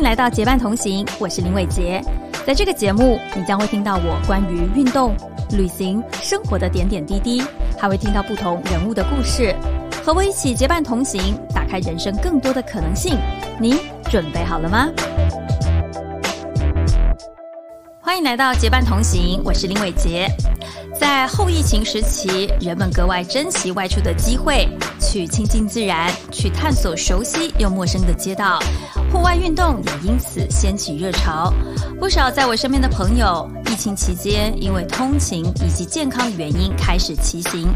来到结伴同行，我是林伟杰。在这个节目，你将会听到我关于运动、旅行、生活的点点滴滴，还会听到不同人物的故事。和我一起结伴同行，打开人生更多的可能性。你准备好了吗？欢迎来到结伴同行，我是林伟杰。在后疫情时期，人们格外珍惜外出的机会，去亲近自然，去探索熟悉又陌生的街道。户外运动也因此掀起热潮。不少在我身边的朋友，疫情期间因为通勤以及健康原因开始骑行。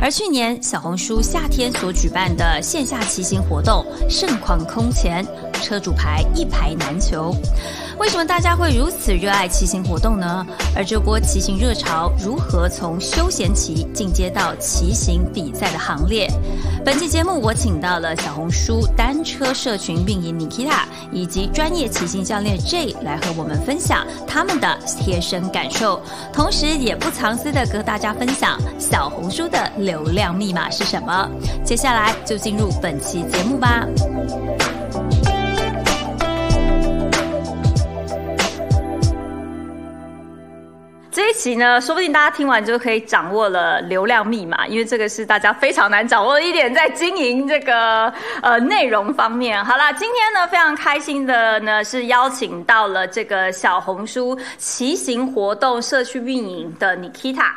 而去年小红书夏天所举办的线下骑行活动盛况空前，车主牌一排难求。为什么大家会如此热爱骑行活动呢？而这波骑行热潮如何从休闲骑进阶到骑行比赛的行列？本期节目我请到了小红书单车社群运营 Nikita 以及专业骑行教练 J 来和我们分享他们的贴身感受，同时也不藏私的和大家分享小红书的流量密码是什么。接下来就进入本期节目吧。这一期呢，说不定大家听完就可以掌握了流量密码，因为这个是大家非常难掌握的一点，在经营这个呃内容方面。好了，今天呢非常开心的呢是邀请到了这个小红书骑行活动社区运营的 Nikita，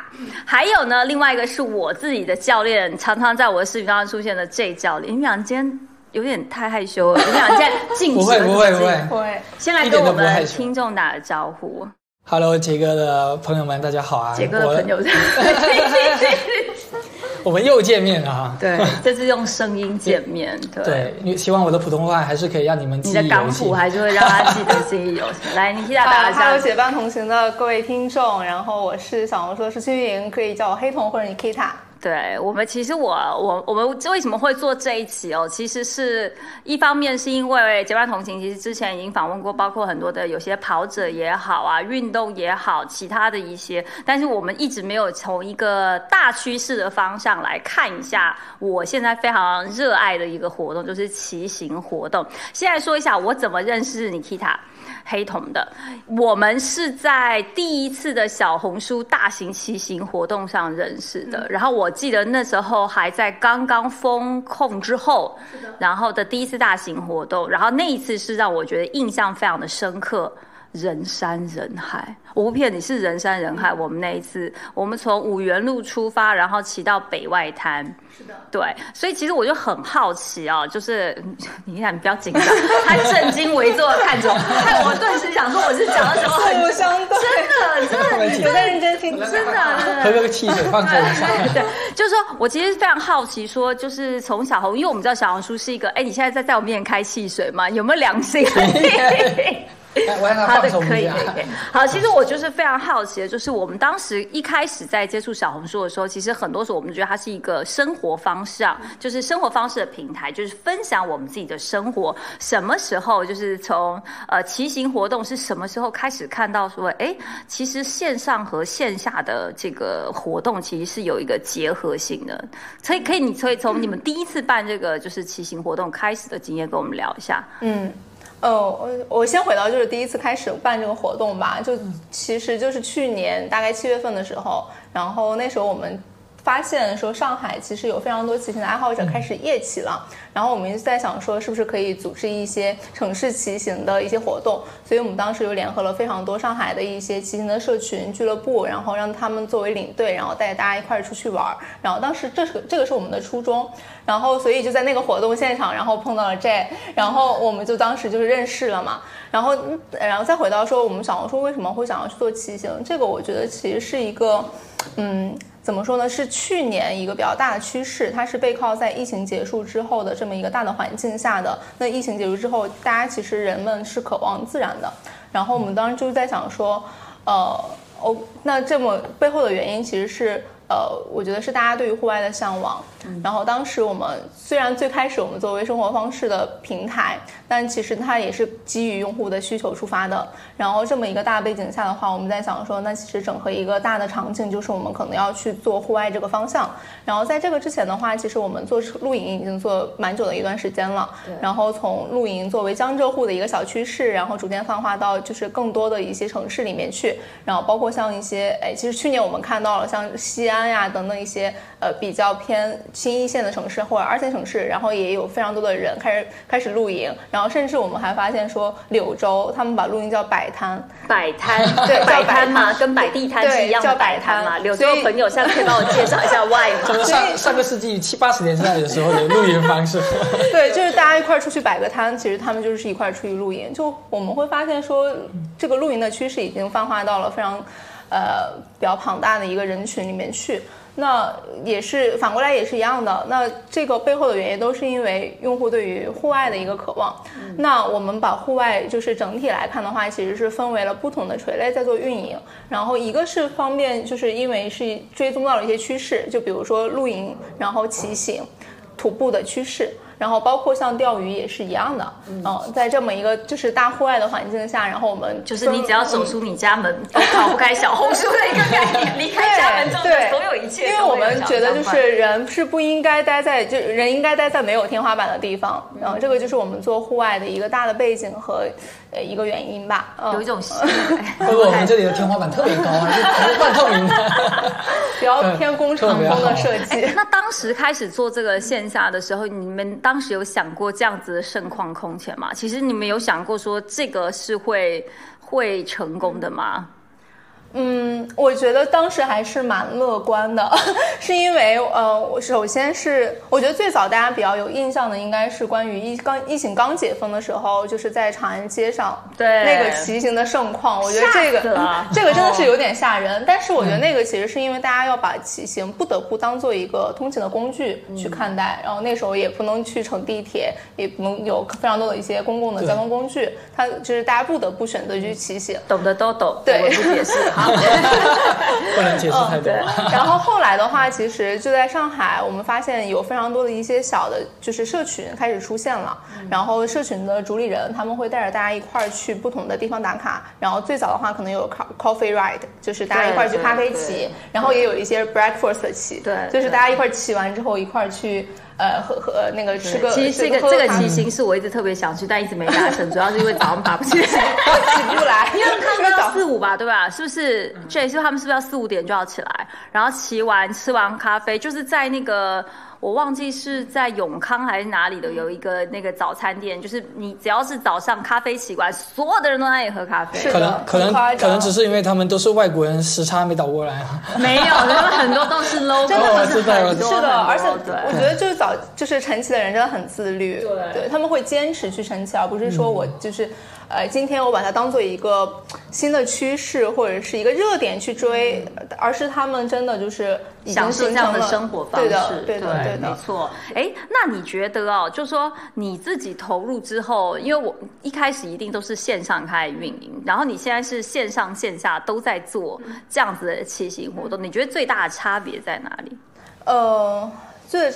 还有呢另外一个是我自己的教练，常常在我的视频当中出现的 J 教练。你们俩今天有点太害羞了，你们俩现在静不会不会不会不会，先来跟我们听众打个招呼。Hello，杰哥的朋友们，大家好啊！杰哥的朋友，我 们又见面了哈。对，这次用声音见面。对，希望我的普通话还是可以让你们记忆你的港普还是会让他记得记忆犹新。来，你替他打个哈喽，结伴同行的各位听众，然后我是小红书社区运营，可以叫我黑瞳或者你 Kita。对我们，其实我我我们为什么会做这一期哦？其实是一方面是因为结伴同行，其实之前已经访问过，包括很多的有些跑者也好啊，运动也好，其他的一些，但是我们一直没有从一个大趋势的方向来看一下。我现在非常热爱的一个活动就是骑行活动。现在说一下我怎么认识你 Kita。黑瞳的，我们是在第一次的小红书大型骑行活动上认识的。然后我记得那时候还在刚刚封控之后，然后的第一次大型活动，然后那一次是让我觉得印象非常的深刻。人山人海，我不骗你，是人山人海。我们那一次，我们从五元路出发，然后骑到北外滩。是的，对，所以其实我就很好奇啊，就是 你看，你不要紧张，他正襟危坐的看着我，害我顿时想说我是讲了什么很相对，真的真的，有在认真听，真的，喝个汽水放松一下。对，就是说我其实非常好奇，说就是从小红，因为我们知道小红书是一个，哎，你现在在在我面前开汽水吗？有没有良心？好的，可以，可以。好，其实我就是非常好奇的，就是我们当时一开始在接触小红书的时候，其实很多时候我们觉得它是一个生活方式啊，就是生活方式的平台，就是分享我们自己的生活。什么时候就是从呃骑行活动是什么时候开始看到说，哎，其实线上和线下的这个活动其实是有一个结合性的。所以可以，你可以从你们第一次办这个就是骑行活动开始的经验跟我们聊一下。嗯。呃，我我先回到就是第一次开始办这个活动吧，就其实就是去年大概七月份的时候，然后那时候我们发现说上海其实有非常多骑行的爱好者开始夜骑了，然后我们一直在想说是不是可以组织一些城市骑行的一些活动，所以我们当时就联合了非常多上海的一些骑行的社群俱乐部，然后让他们作为领队，然后带大家一块儿出去玩，然后当时这是这个是我们的初衷。然后，所以就在那个活动现场，然后碰到了 J，然后我们就当时就是认识了嘛。然后，然后再回到说，我们小红书为什么会想要去做骑行？这个我觉得其实是一个，嗯，怎么说呢？是去年一个比较大的趋势，它是背靠在疫情结束之后的这么一个大的环境下的。那疫情结束之后，大家其实人们是渴望自然的。然后我们当时就是在想说，呃，哦，那这么背后的原因其实是。呃，我觉得是大家对于户外的向往。然后当时我们虽然最开始我们作为生活方式的平台，但其实它也是基于用户的需求出发的。然后这么一个大背景下的话，我们在想说，那其实整合一个大的场景，就是我们可能要去做户外这个方向。然后在这个之前的话，其实我们做露营已经做蛮久的一段时间了。然后从露营作为江浙沪的一个小趋势，然后逐渐泛化到就是更多的一些城市里面去。然后包括像一些，哎，其实去年我们看到了像西安呀等等一些呃比较偏新一线的城市或者二线城市，然后也有非常多的人开始开始露营。然后甚至我们还发现说，柳州他们把露营叫摆摊，摆摊对 摆叫摆摊嘛，跟摆地摊是一样的叫摆摊嘛。柳州所以的朋友，现在可以帮我介绍一下 why 吗？就是上上个世纪七八十年代的时候的露营方式。对，就是大家一块儿出去摆个摊，其实他们就是一块儿出去露营。就我们会发现说，这个露营的趋势已经泛化到了非常，呃，比较庞大的一个人群里面去。那也是反过来也是一样的。那这个背后的原因都是因为用户对于户外的一个渴望。那我们把户外就是整体来看的话，其实是分为了不同的垂类在做运营。然后一个是方便，就是因为是追踪到了一些趋势，就比如说露营，然后骑行。徒步的趋势，然后包括像钓鱼也是一样的，嗯、在这么一个就是大户外的环境下，然后我们就是你只要走出你家门，都逃不开小红书的一个概念。离开家门之后，对所有一切因为我们觉得就是人是不应该待在就人应该待在没有天花板的地方，然后这个就是我们做户外的一个大的背景和呃一个原因吧。嗯有一种吸引感。不过我们这里的天花板特别高啊，是半透明的。比较偏工厂风的设计。那当时开始做这个线下的时候，你们当时有想过这样子的盛况空前吗？其实你们有想过说这个是会会成功的吗？嗯，我觉得当时还是蛮乐观的，是因为呃，我首先是我觉得最早大家比较有印象的，应该是关于疫刚疫情刚解封的时候，就是在长安街上对那个骑行的盛况，我觉得这个了 这个真的是有点吓人。但是我觉得那个其实是因为大家要把骑行不得不当做一个通勤的工具去看待，然后那时候也不能去乘地铁，也不能有非常多的一些公共的交通工具，它就是大家不得不选择去骑行。懂的都懂，对我不解释。好，不能解释太多。对，然后后来的话，其实就在上海，我们发现有非常多的一些小的，就是社群开始出现了。然后社群的主理人他们会带着大家一块儿去不同的地方打卡。然后最早的话，可能有 co- coffee ride，就是大家一块儿去咖啡骑。然后也有一些 breakfast 骑，对就是大家一块儿骑完之后一块儿去呃喝喝呃那个吃个其实这个这个骑行是我一直特别想去，但一直没达成，主要是因为早上爬不起来。起不来，因为他们要四五吧，对吧？是不是？这也是他们是不是要四五点就要起来，然后骑完吃完咖啡，就是在那个我忘记是在永康还是哪里的，有一个那个早餐店，就是你只要是早上咖啡起完，所有的人都在那里喝咖啡。可能可能可能只是因为他们都是外国人，时差没倒过来啊。没有，他们很多都是 logo，真的我知道我知道是的，而且我觉得就是早就是晨起的人真的很自律，对他们会坚持去晨起，而不是说我就是。呃，今天我把它当做一个新的趋势或者是一个热点去追，而是他们真的就是已经享受这样的生活方式，对的，对的，对的。没错。哎，那你觉得哦，就说你自己投入之后，因为我一开始一定都是线上开始运营，然后你现在是线上线下都在做这样子的骑行活动，你觉得最大的差别在哪里？呃，最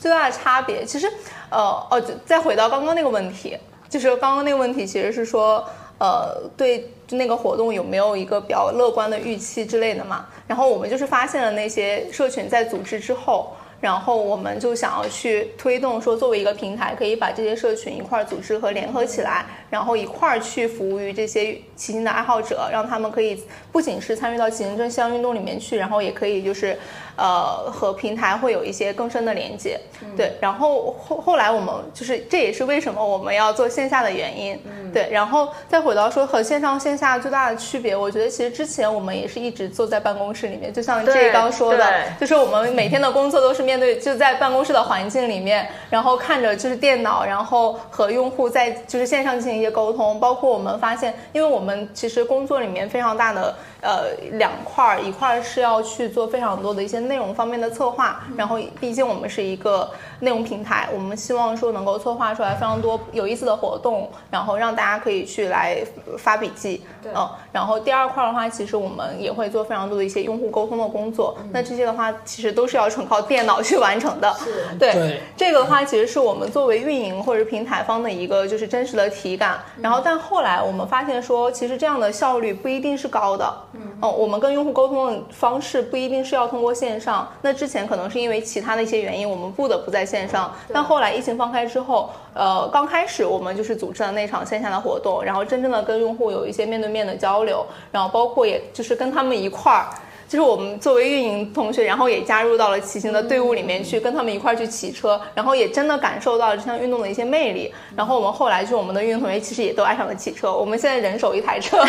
最大的差别，其实呃哦，就再回到刚刚那个问题，就是刚刚那个问题其实是说，呃，对那个活动有没有一个比较乐观的预期之类的嘛？然后我们就是发现了那些社群在组织之后。然后我们就想要去推动，说作为一个平台，可以把这些社群一块儿组织和联合起来，然后一块儿去服务于这些骑行的爱好者，让他们可以不仅是参与到骑行这项运动里面去，然后也可以就是，呃，和平台会有一些更深的连接。对，然后后后来我们就是这也是为什么我们要做线下的原因。对，然后再回到说和线上线下最大的区别，我觉得其实之前我们也是一直坐在办公室里面，就像对 J 刚说的，就是我们每天的工作都是面对就在办公室的环境里面，然后看着就是电脑，然后和用户在就是线上进行一些沟通。包括我们发现，因为我们其实工作里面非常大的呃两块儿，一块儿是要去做非常多的一些内容方面的策划，然后毕竟我们是一个内容平台，我们希望说能够策划出来非常多有意思的活动，然后让大家可以去来发笔记，嗯，然后第二块儿的话，其实我们也会做非常多的一些用户沟通的工作，那这些的话其实都是要纯靠电脑去完成的，对对这个的话，其实是我们作为运营或者平台方的一个就是真实的体感。然后，但后来我们发现说，其实这样的效率不一定是高的。嗯，哦，我们跟用户沟通的方式不一定是要通过线上。那之前可能是因为其他的一些原因，我们不得不在线上。但后来疫情放开之后，呃，刚开始我们就是组织了那场线下的活动，然后真正的跟用户有一些面对面的交流，然后包括也就是跟他们一块儿。就是我们作为运营同学，然后也加入到了骑行的队伍里面去，跟他们一块儿去骑车，然后也真的感受到了这项运动的一些魅力。然后我们后来就我们的运营同学，其实也都爱上了骑车。我们现在人手一台车，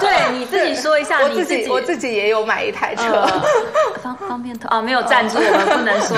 对你自己说一下，我你自己我自己也有买一台车。方方便投哦，没有赞助，我们不能说。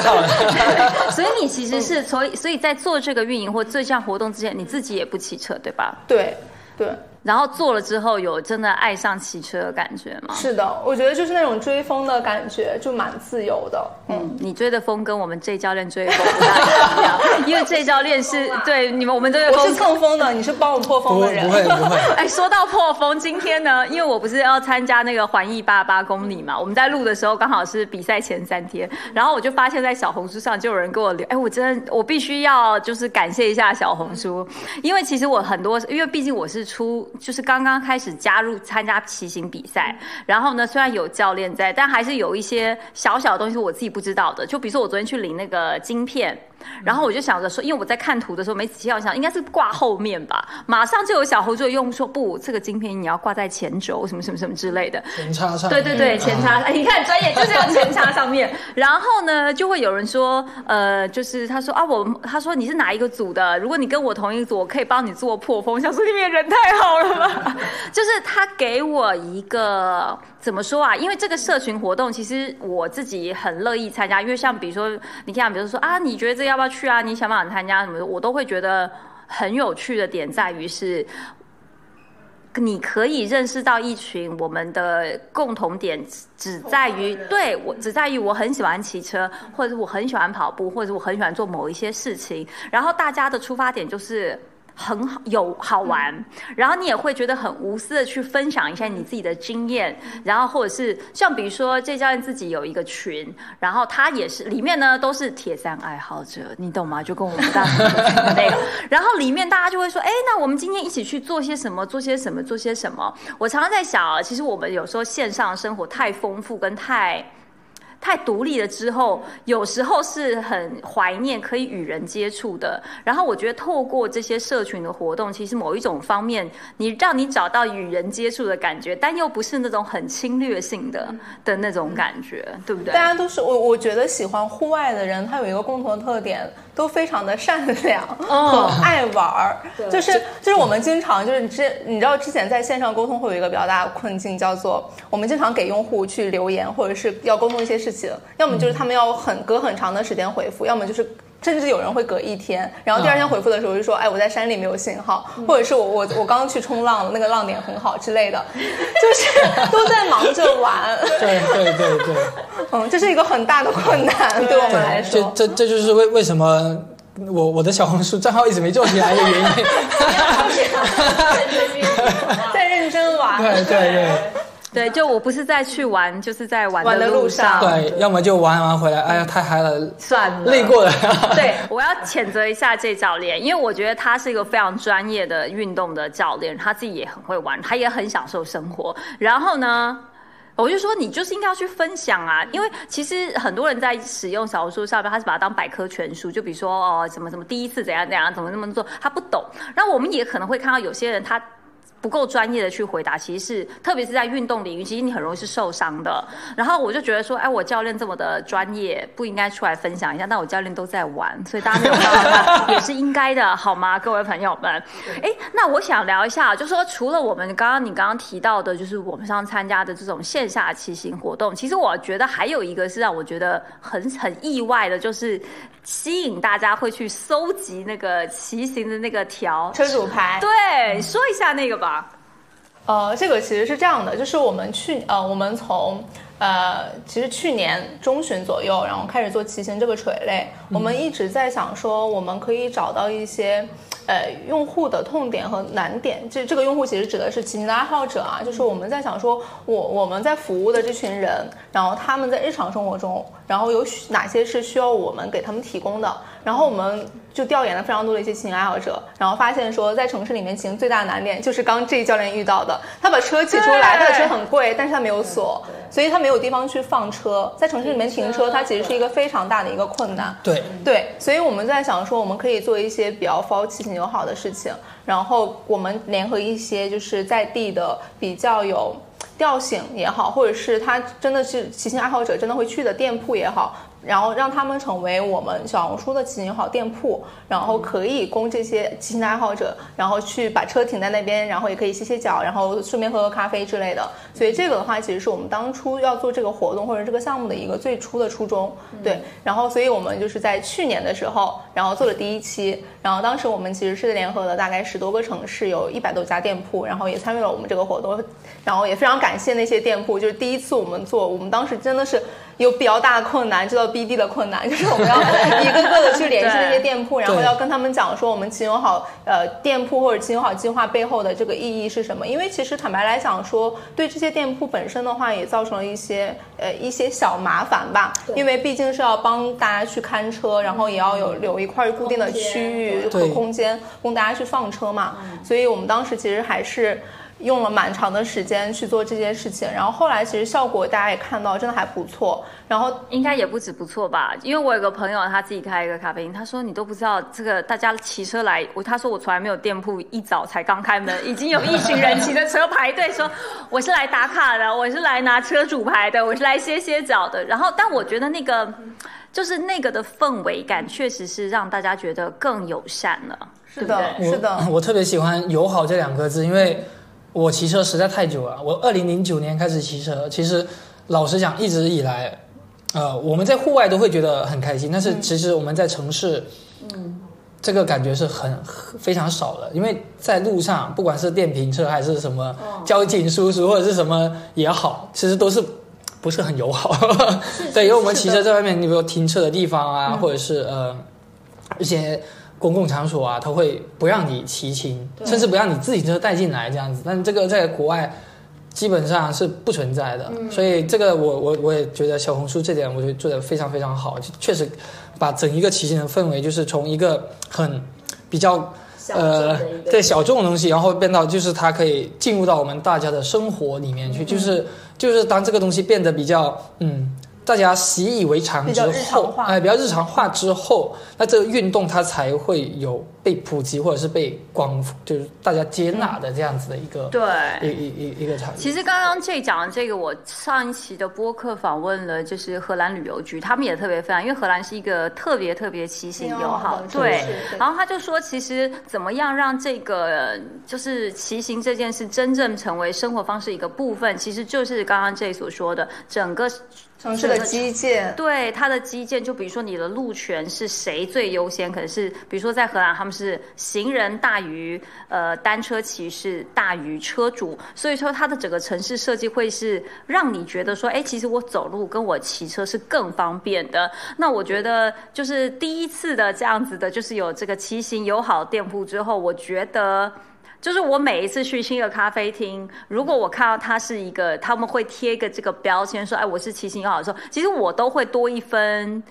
所以你其实是所以所以在做这个运营或这项活动之前，你自己也不骑车，对吧？对对。然后做了之后，有真的爱上骑车的感觉吗？是的，我觉得就是那种追风的感觉，就蛮自由的。嗯，你追的风跟我们 J 教练追的风不大一样，因为 J 教练是对你们我们这个风我是蹭风的，你是帮我破风的人。不会不会，哎，说到破风，今天呢，因为我不是要参加那个环意八八公里嘛，我们在录的时候刚好是比赛前三天，然后我就发现，在小红书上就有人给我留，哎，我真的我必须要就是感谢一下小红书，因为其实我很多，因为毕竟我是出就是刚刚开始加入参加骑行比赛，然后呢，虽然有教练在，但还是有一些小小的东西我自己不知道的，就比如说我昨天去领那个晶片。然后我就想着说，因为我在看图的时候没仔细要想，应该是挂后面吧。马上就有小猴就用户说，不，这个晶片你要挂在前轴，什么什么什么之类的。前叉上。对对对，前叉，哎，你看专业就是要前叉上面。然后呢，就会有人说，呃，就是他说啊，我他说你是哪一个组的？如果你跟我同一个组，我可以帮你做破风。想说里面人太好了吧？就是他给我一个怎么说啊？因为这个社群活动，其实我自己很乐意参加。因为像比如说，你看，比如说啊，你觉得这要不要去啊？你想不想参加什么的？我都会觉得很有趣的点在于是。你可以认识到一群我们的共同点，只在于对我只在于我很喜欢骑车，或者是我很喜欢跑步，或者是我很喜欢做某一些事情。然后大家的出发点就是很好有好玩，然后你也会觉得很无私的去分享一下你自己的经验，然后或者是像比如说这教练自己有一个群，然后他也是里面呢都是铁三爱好者，你懂吗？就跟我们大学的那个，然后里面大家就会说，哎，那我们今天一起去做些什么？做些什么？做些什么？我常常在想啊，其实我们有时候线上生活太丰富跟太。太独立了之后，有时候是很怀念可以与人接触的。然后我觉得透过这些社群的活动，其实某一种方面，你让你找到与人接触的感觉，但又不是那种很侵略性的的那种感觉，对不对？大家都是我，我觉得喜欢户外的人，他有一个共同的特点，都非常的善良和爱玩儿。就是就是我们经常就是之你知道之前在线上沟通会有一个比较大的困境，叫做我们经常给用户去留言，或者是要沟通一些事情，要么就是他们要很隔很长的时间回复，要么就是。甚至有人会隔一天，然后第二天回复的时候就说：“哎，我在山里没有信号，或者是我我我刚刚去冲浪，那个浪点很好之类的，就是 都在忙着玩。”对对对对，嗯，这是一个很大的困难，对我们来这说。这这就是为为什么我我的小红书账号一直没做起来的原因。在认真玩。对对对对，就我不是在去玩，就是在玩玩的路路上对，要么就玩完回来，哎呀太嗨了，算了，累过了。对，我要谴责一下这教练，因为我觉得他是一个非常专业的运动的教练，他自己也很会玩，他也很享受生活。然后呢，我就说你就是应该要去分享啊，因为其实很多人在使用小红书上面，他是把它当百科全书，就比如说哦什么什么第一次怎样怎样，怎么那么做，他不懂。然后我们也可能会看到有些人他。不够专业的去回答，其实是特别是在运动领域，其实你很容易是受伤的。然后我就觉得说，哎，我教练这么的专业，不应该出来分享一下？但我教练都在玩，所以大家没有看到他也是应该的，好吗，各位朋友们？哎，那我想聊一下，就说除了我们刚刚你刚刚提到的，就是我们上参加的这种线下骑行活动，其实我觉得还有一个是让我觉得很很意外的，就是吸引大家会去搜集那个骑行的那个条车主牌，对，说一下那个吧。呃，这个其实是这样的，就是我们去呃，我们从呃，其实去年中旬左右，然后开始做骑行这个垂类，我们一直在想说，我们可以找到一些。呃，用户的痛点和难点，这这个用户其实指的是骑行的爱好者啊，就是我们在想说，我我们在服务的这群人，然后他们在日常生活中，然后有哪些是需要我们给他们提供的，然后我们就调研了非常多的一些骑行爱好者，然后发现说，在城市里面骑行最大的难点就是刚这教练遇到的，他把车骑出来，他的车很贵，但是他没有锁，所以他没有地方去放车，在城市里面停车，它其实是一个非常大的一个困难。对对，所以我们在想说，我们可以做一些比较 for 骑行友好的事情，然后我们联合一些就是在地的比较有调性也好，或者是他真的是骑行爱好者真的会去的店铺也好。然后让他们成为我们小红书的骑行好店铺，然后可以供这些骑行爱好者，然后去把车停在那边，然后也可以歇歇脚，然后顺便喝喝咖啡之类的。所以这个的话，其实是我们当初要做这个活动或者这个项目的一个最初的初衷。对，然后所以我们就是在去年的时候，然后做了第一期，然后当时我们其实是联合了大概十多个城市，有一百多家店铺，然后也参与了我们这个活动，然后也非常感谢那些店铺，就是第一次我们做，我们当时真的是。有比较大的困难，知道 BD 的困难，就是我们要一个个的去联系那些店铺，然后要跟他们讲说我们秦友好呃店铺或者秦友好计划背后的这个意义是什么。因为其实坦白来讲说，对这些店铺本身的话，也造成了一些呃一些小麻烦吧。因为毕竟是要帮大家去看车，然后也要有留一块固定的区域和空间供大家去放车嘛。所以我们当时其实还是。用了蛮长的时间去做这件事情，然后后来其实效果大家也看到，真的还不错。然后应该也不止不错吧，因为我有个朋友他自己开一个咖啡厅，他说你都不知道这个大家骑车来，我他说我从来没有店铺一早才刚开门，已经有一群人骑着车排队，说我是来打卡的，我是来拿车主牌的，我是来歇歇脚的。然后但我觉得那个就是那个的氛围感，确实是让大家觉得更友善了。是的，是的，我特别喜欢友好这两个字，因为。我骑车实在太久了，我二零零九年开始骑车。其实，老实讲，一直以来，呃，我们在户外都会觉得很开心。但是，其实我们在城市，嗯，这个感觉是很非常少的。因为在路上，不管是电瓶车还是什么交警叔叔或者是什么也好，其实都是不是很友好。对，因为我们骑车在外面，你比如停车的地方啊，或者是呃一些。公共场所啊，他会不让你骑行，甚至不让你自行车带进来这样子。但这个在国外基本上是不存在的，所以这个我我我也觉得小红书这点我觉得做的非常非常好，确实把整一个骑行的氛围就是从一个很比较呃对小众的东西，然后变到就是它可以进入到我们大家的生活里面去，就是就是当这个东西变得比较嗯。大家习以为常之后，哎，比较日常化之后，那这个运动它才会有被普及或者是被广，就是大家接纳的这样子的一个对一一一一个场景。其实刚刚这讲的这个，我上一期的播客访问了，就是荷兰旅游局，他们也特别分享，因为荷兰是一个特别特别骑行友好，对。然后他就说，其实怎么样让这个就是骑行这件事真正成为生活方式一个部分，其实就是刚刚这所说的整个。城市的基建，对它的基建，就比如说你的路权是谁最优先？可能是比如说在荷兰，他们是行人大于呃单车骑士大于车主，所以说它的整个城市设计会是让你觉得说，哎，其实我走路跟我骑车是更方便的。那我觉得就是第一次的这样子的，就是有这个骑行友好店铺之后，我觉得。就是我每一次去新的咖啡厅，如果我看到它是一个，他们会贴一个这个标签，说，哎，我是骑行友好的时候，其实我都会多一分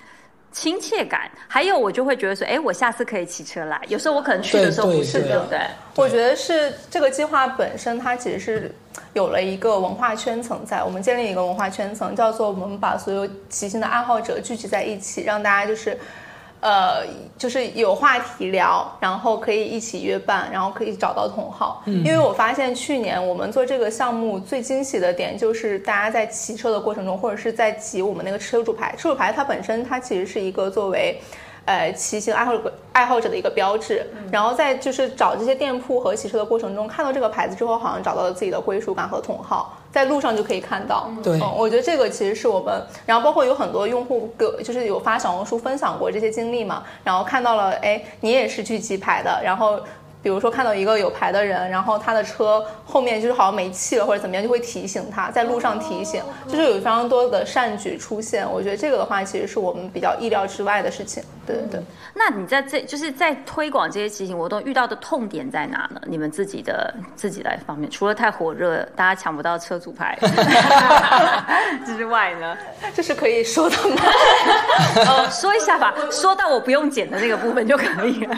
亲切感。还有，我就会觉得说，哎，我下次可以骑车来。有时候我可能去的时候不是，对不对？我觉得是这个计划本身，它其实是有了一个文化圈层在。我们建立一个文化圈层，叫做我们把所有骑行的爱好者聚集在一起，让大家就是。呃，就是有话题聊，然后可以一起约伴，然后可以找到同好。因为我发现去年我们做这个项目最惊喜的点，就是大家在骑车的过程中，或者是在骑我们那个车主牌。车主牌它本身它其实是一个作为，呃，骑行爱好爱好者的一个标志。然后在就是找这些店铺和骑车的过程中，看到这个牌子之后，好像找到了自己的归属感和同好。在路上就可以看到，对，我觉得这个其实是我们，然后包括有很多用户个就是有发小红书分享过这些经历嘛，然后看到了，哎，你也是去骑牌的，然后比如说看到一个有牌的人，然后他的车后面就是好像没气了或者怎么样，就会提醒他，在路上提醒，就是有非常多的善举出现。我觉得这个的话，其实是我们比较意料之外的事情。对对对。那你在这就是在推广这些骑行活动遇到的痛点在哪呢？你们自己的自己来方面，除了太火热，大家抢不到车主牌 之外呢？这是可以说的吗？呃，说一下吧，说到我不用剪的那个部分就可以了。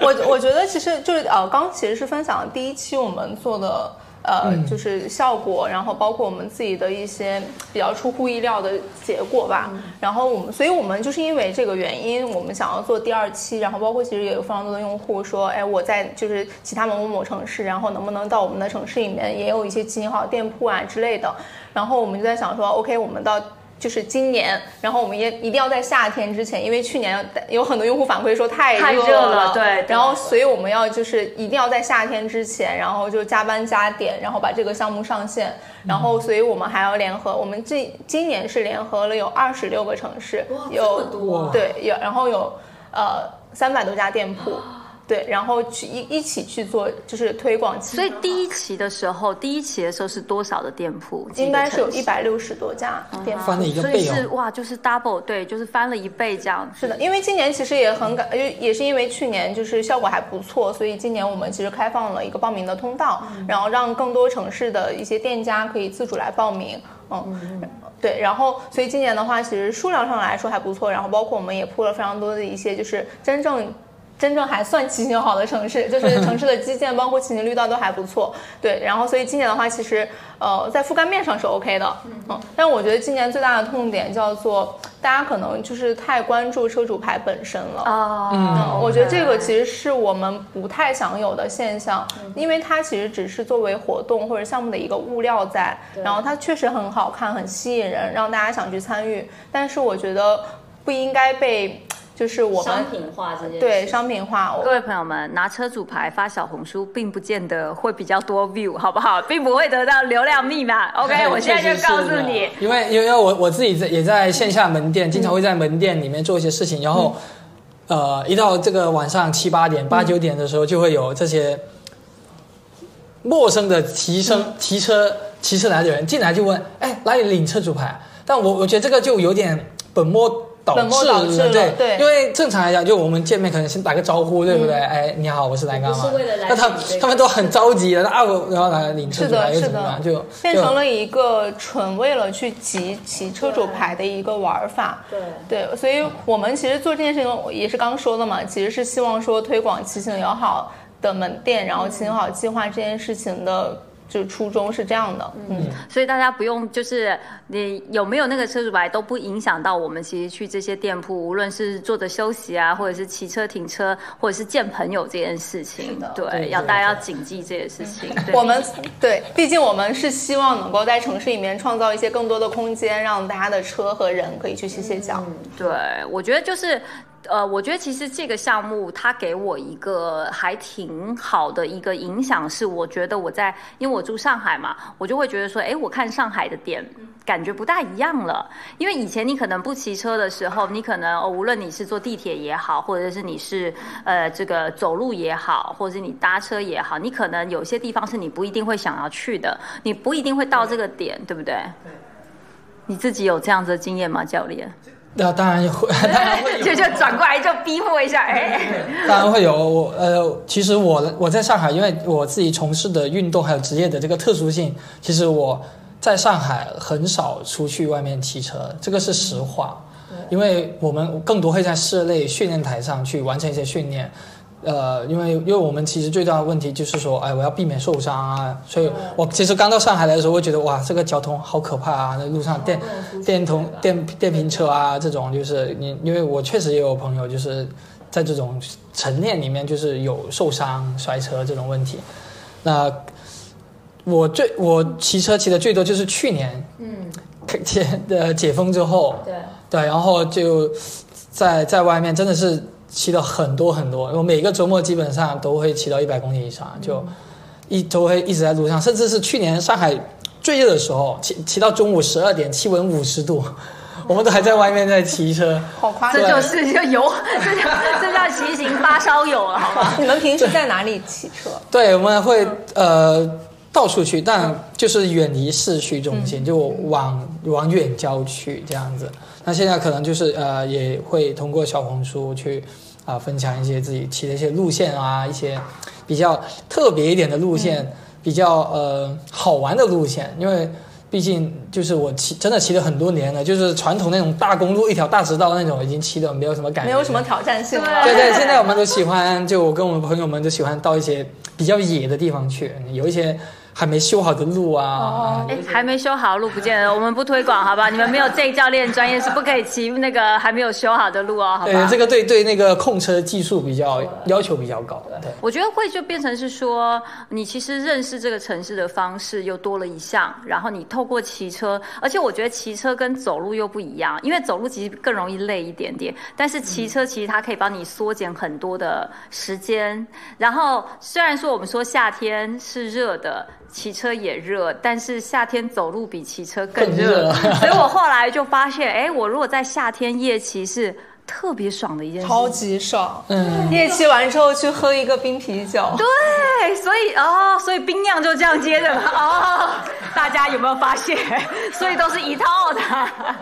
我我觉得其实就是呃，刚其实是分享第一期我们做的呃，就是效果，然后包括我们自己的一些比较出乎意料的结果吧。然后我们，所以我们就是因为这个原因，我们想要做第二期。然后包括其实也有非常多的用户说，哎，我在就是其他某某某城市，然后能不能到我们的城市里面也有一些骑行好店铺啊之类的。然后我们就在想说，OK，我们到。就是今年，然后我们也一定要在夏天之前，因为去年有很多用户反馈说太热了，对。然后，所以我们要就是一定要在夏天之前，然后就加班加点，然后把这个项目上线。然后，所以我们还要联合，我们这今年是联合了有二十六个城市，有对有，然后有呃三百多家店铺。对，然后去一一起去做，就是推广。所以第一期的时候，第一期的时候是多少的店铺？应该是有一百六十多家店铺，翻了一个倍所以是哇，就是 double，对，就是翻了一倍这样。是的，因为今年其实也很感，也也是因为去年就是效果还不错，所以今年我们其实开放了一个报名的通道，然后让更多城市的一些店家可以自主来报名。嗯，对，然后所以今年的话，其实数量上来说还不错，然后包括我们也铺了非常多的一些，就是真正。真正还算骑行好的城市，就是城市的基建，包括骑行绿道都还不错。对，然后所以今年的话，其实呃在覆盖面上是 OK 的，嗯。但我觉得今年最大的痛点叫做大家可能就是太关注车主牌本身了。啊，嗯，我觉得这个其实是我们不太想有的现象，因为它其实只是作为活动或者项目的一个物料在，然后它确实很好看，很吸引人，让大家想去参与。但是我觉得不应该被。就是我们商品化这件对商品化，各位朋友们拿车主牌发小红书，并不见得会比较多 view，好不好？并不会得到流量密码。OK，我现在就告诉你，因为因为我我自己在也在线下门店，经常会在门店里面做一些事情，然后呃，一到这个晚上七八点、八九点的时候，就会有这些陌生的骑车、骑车、骑车来的人进来就问，哎，哪里领车主牌？但我我觉得这个就有点本末。导致对对，因为正常来讲，就我们见面可能先打个招呼，对不对？哎，你好，我是来干嘛？那他他们都很着急的，啊，我然后来领车主牌又怎么样？就变成了一个纯为了去集骑车主牌的一个玩法。对对，所以我们其实做这件事情也是刚说的嘛，其实是希望说推广骑行友好的门店，然后骑行好计划这件事情的。就初衷是这样的，嗯，所以大家不用就是你有没有那个车主牌都不影响到我们其实去这些店铺，无论是坐着休息啊，或者是骑车停车，或者是见朋友这件事情，对，要大家要谨记这件事情。我们对，毕竟我们是希望能够在城市里面创造一些更多的空间，让大家的车和人可以去歇歇脚。对，我觉得就是。呃，我觉得其实这个项目它给我一个还挺好的一个影响是，我觉得我在因为我住上海嘛，我就会觉得说，哎，我看上海的店感觉不大一样了。因为以前你可能不骑车的时候，你可能无论你是坐地铁也好，或者是你是呃这个走路也好，或者是你搭车也好，你可能有些地方是你不一定会想要去的，你不一定会到这个点，对不对？对。你自己有这样子的经验吗，教练？那当然会，当然会，就就转过来就逼迫一下，哎，当然会有。我呃，其实我我在上海，因为我自己从事的运动还有职业的这个特殊性，其实我在上海很少出去外面骑车，这个是实话。因为我们更多会在室内训练台上去完成一些训练。呃，因为因为我们其实最大的问题就是说，哎，我要避免受伤啊，所以我其实刚到上海来的时候，我觉得哇，这个交通好可怕啊，那路上电电通电电瓶车啊，这种就是你，因为我确实也有朋友就是在这种晨练里面就是有受伤摔车这种问题。那我最我骑车骑的最多就是去年，嗯，解呃解封之后，对对，然后就在在外面真的是。骑了很多很多，我每个周末基本上都会骑到一百公里以上，就一周会一直在路上，甚至是去年上海最热的时候，骑骑到中午十二点，气温五十度，我们都还在外面在骑车。好夸张！这就是一个油，这叫 这叫骑行发烧友了，好吧？你们平时在哪里骑车？对，我们会呃到处去，但就是远离市区中心，就往往远郊去这样子。那现在可能就是呃也会通过小红书去啊、分享一些自己骑的一些路线啊，一些比较特别一点的路线，比较呃好玩的路线，因为。毕竟就是我骑真的骑了很多年了，就是传统那种大公路一条大直道那种已经骑的没有什么感觉，没有什么挑战性了。对对，现在我们都喜欢，就我跟我们朋友们都喜欢到一些比较野的地方去，有一些还没修好的路啊。哎，还没修好路不见得，我们不推广，好吧？你们没有这教练专业是不可以骑那个还没有修好的路哦，好对，吧？这个对对那个控车技术比较要求比较高的。对，我觉得会就变成是说，你其实认识这个城市的方式又多了一项，然后你透过骑车，而且我觉得骑车跟走路又不一样，因为走路其实更容易累一点点，但是骑车其实它可以帮你缩减很多的时间。然后虽然说我们说夏天是热的。骑车也热，但是夏天走路比骑车更热。所以我后来就发现，哎，我如果在夏天夜骑是特别爽的一件事。超级爽！嗯，夜骑完之后去喝一个冰啤酒，对，所以哦，所以冰酿就这样接的嘛。哦，大家有没有发现？所以都是一套的。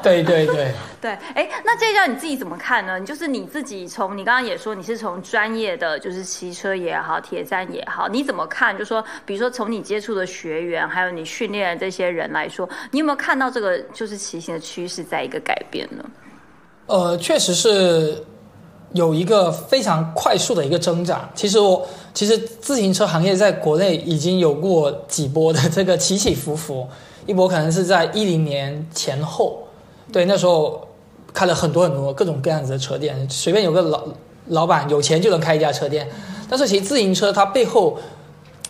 对对对。对，哎，那这叫你自己怎么看呢？就是你自己从你刚刚也说你是从专业的，就是骑车也好，铁站也好，你怎么看？就说比如说从你接触的学员，还有你训练的这些人来说，你有没有看到这个就是骑行的趋势在一个改变呢？呃，确实是有一个非常快速的一个增长。其实我其实自行车行业在国内已经有过几波的这个起起伏伏，一波可能是在一零年前后，对，那时候开了很多很多各种各样子的车店，随便有个老老板有钱就能开一家车店。但是其实自行车它背后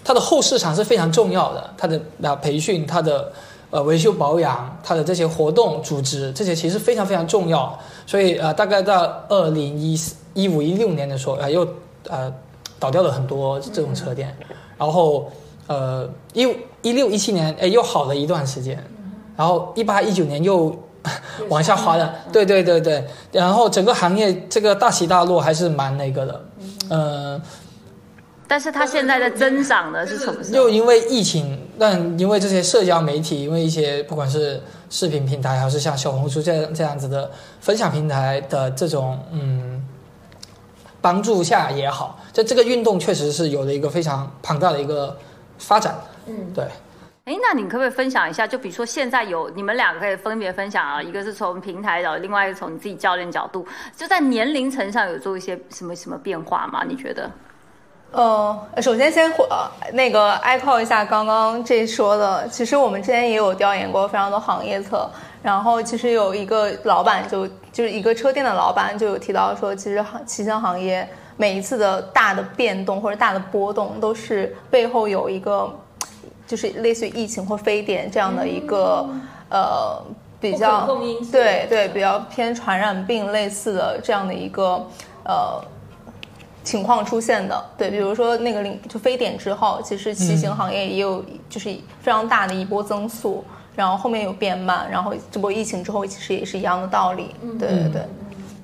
它的后市场是非常重要的，它的啊培训，它的呃维修保养，它的这些活动组织，这些其实非常非常重要。所以呃，大概到二零一一五一六年的时候，呃又呃倒掉了很多这种车店，然后呃一一六一七年哎又好了一段时间，然后一八一九年又 往下滑了，对对对对，然后整个行业这个大起大落还是蛮那个的，呃。但是它现在的增长呢是什么时候？又因为疫情，但因为这些社交媒体，因为一些不管是视频平台，还是像小红书这样这样子的分享平台的这种嗯帮助下也好，这这个运动确实是有了一个非常庞大的一个发展。嗯，对。哎，那你可不可以分享一下？就比如说现在有你们两个可以分别分享啊，一个是从平台角，另外一个从你自己教练角度，就在年龄层上有做一些什么什么变化吗？你觉得？呃，首先先回呃那个 echo 一下刚刚这说的，其实我们之前也有调研过非常多行业侧，然后其实有一个老板就就是一个车店的老板就有提到说，其实行骑行行业每一次的大的变动或者大的波动，都是背后有一个就是类似于疫情或非典这样的一个、呃比较对对比较偏传染病类似的这样的一个呃。情况出现的，对，比如说那个零就非典之后，其实骑行行业也有就是非常大的一波增速，然后后面有变慢，然后这波疫情之后其实也是一样的道理，对对对，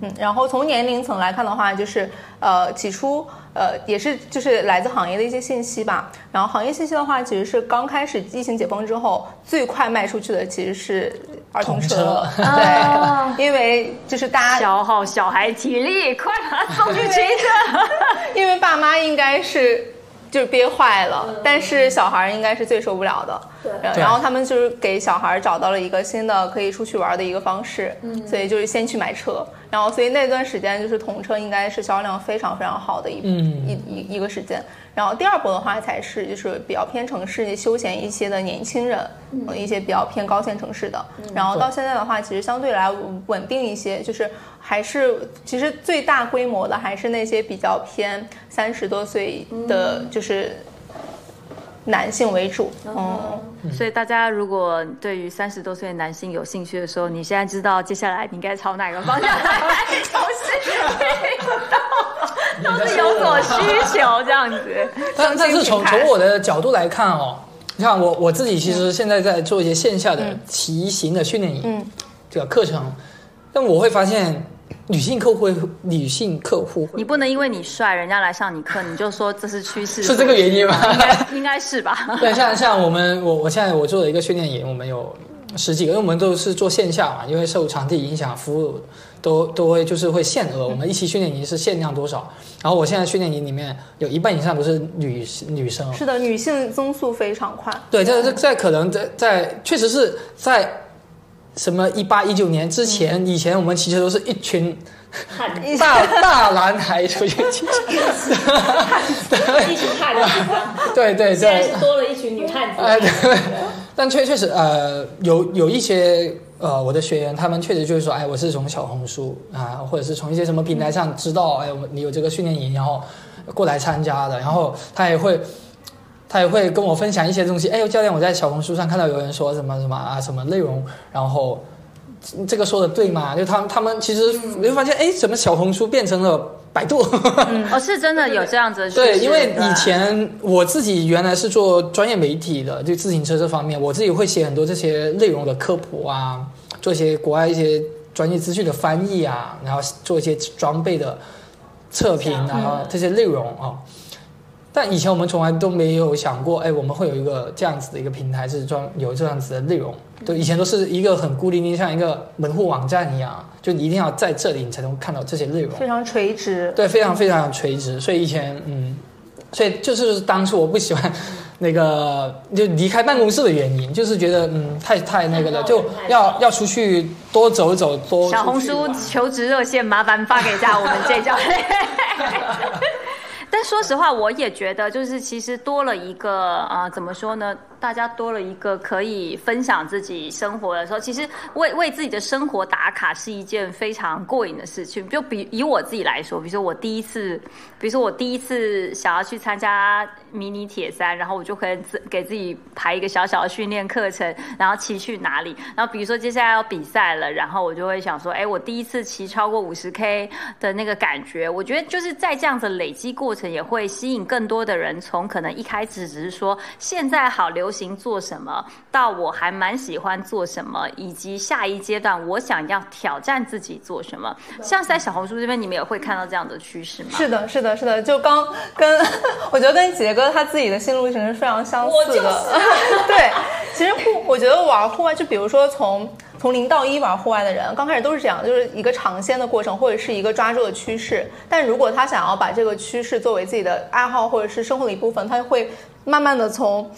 嗯，然后从年龄层来看的话，就是呃起初呃也是就是来自行业的一些信息吧，然后行业信息的话，其实是刚开始疫情解封之后最快卖出去的其实是儿童车，童车。对，因为就是大家消耗小孩体力，快把他 送去骑车。因为爸妈应该是就是憋坏了，但是小孩应该是最受不了的。然对。然后他们就是给小孩找到了一个新的可以出去玩的一个方式，所以就是先去买车，然后所以那段时间就是童车应该是销量非常非常好的一、嗯。一一一个时间。然后第二波的话才是就是比较偏城市休闲一些的年轻人，嗯、一些比较偏高线城市的。然后到现在的话，其实相对来稳定一些，就是还是其实最大规模的还是那些比较偏三十多岁的，就是男性为主。嗯，所以大家如果对于三十多岁的男性有兴趣的时候，你现在知道接下来你应该朝哪个方向来从事运动，都是有所需求这样子。但但是从从我的角度来看哦，你看我我自己其实现在在做一些线下的骑行的训练营，嗯这个课程，但我会发现女性客户会，女性客户你不能因为你帅，人家来上你课，你就说这是趋势，是这个原因吗？应该应该是吧？对，像像我们我我现在我做了一个训练营，我们有十几个，因为我们都是做线下嘛，因为受场地影响，服务都都会就是会限额，我们一期训练营是限量多少。然后我现在训练营里面有一半以上都是女女生，是的，女性增速非常快。对，这这在可能在在确实是在什么一八一九年之前，以前我们其实都是一群汉，大大男孩出去骑，一群汉子，对对现在对。是，多了一群女汉子。哎对，但确确实呃有有一些呃我的学员，他们确实就是说，哎，我是从小红书啊，或者是从一些什么平台上知道，哎，你有这个训练营，然后过来参加的，然后他也会。他也会跟我分享一些东西，哎，教练，我在小红书上看到有人说什么什么啊，什么内容，然后这个说的对吗？就他们他们其实你会发现，哎，怎么小红书变成了百度？哦，是真的有这样子的。对，因为以前我自己原来是做专业媒体的，就自行车这方面，我自己会写很多这些内容的科普啊，做一些国外一些专业资讯的翻译啊，然后做一些装备的测评啊，然后这些内容啊。但以前我们从来都没有想过，哎，我们会有一个这样子的一个平台，是专有这样子的内容。对，以前都是一个很孤零零，像一个门户网站一样，就你一定要在这里，你才能看到这些内容。非常垂直。对，非常非常垂直。所以以前，嗯，所以就是当初我不喜欢那个就离开办公室的原因，就是觉得嗯太太那个了，就要要出去多走走，多小红书求职热线，麻烦发给一下我们这教练。但说实话，我也觉得，就是其实多了一个啊、怎么说呢？大家多了一个可以分享自己生活的时候，其实为为自己的生活打卡是一件非常过瘾的事情。就比以我自己来说，比如说我第一次，比如说我第一次想要去参加迷你铁三，然后我就可以自给自己排一个小小的训练课程，然后骑去哪里。然后比如说接下来要比赛了，然后我就会想说，哎，我第一次骑超过五十 K 的那个感觉，我觉得就是在这样子累积过程，也会吸引更多的人从可能一开始只是说现在好流行做什么，到我还蛮喜欢做什么，以及下一阶段我想要挑战自己做什么。像是在小红书这边，你们也会看到这样的趋势吗？是的，是的，是的，就刚跟 我觉得跟杰哥他自己的心路历程是非常相似的。对，其实户我觉得玩户外，就比如说从从零到一玩户外的人，刚开始都是这样，就是一个尝鲜的过程，或者是一个抓住的趋势。但如果他想要把这个趋势作为自己的爱好或者是生活的一部分，他会慢慢的从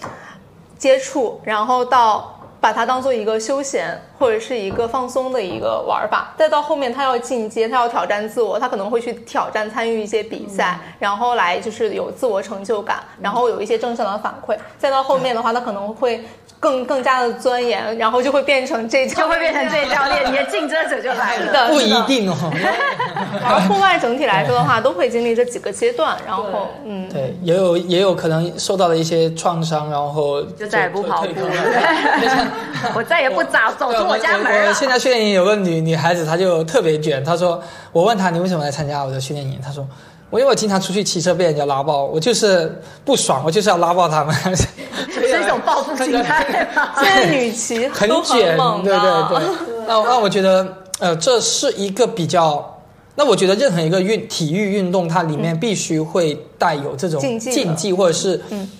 接触，然后到。把它当做一个休闲或者是一个放松的一个玩法，再到后面他要进阶，他要挑战自我，他可能会去挑战参与一些比赛，然后来就是有自我成就感，然后有一些正向的反馈，再到后面的话，他可能会更更加的钻研，然后就会变成这就会变成这教练，你的竞争者就来了。是的，不一定哦。而户外整体来说的话，都会经历这几个阶段，然后嗯，对，也有也有可能受到了一些创伤，然后就再也不跑步退了了。我再也不走走出我家门我了。现在训练营有个女女孩子，她就特别卷。她说：“我问她你为什么来参加我的训练营？”她说：“我因为我经常出去骑车被人家拉爆，我就是不爽，我就是要拉爆他们。”是一种报复心态 吗？现在女骑很卷，猛对，对对。那那我觉得，呃，这是一个比较。那我觉得任何一个运体育运动，它里面必须会带有这种竞技竞技或者是嗯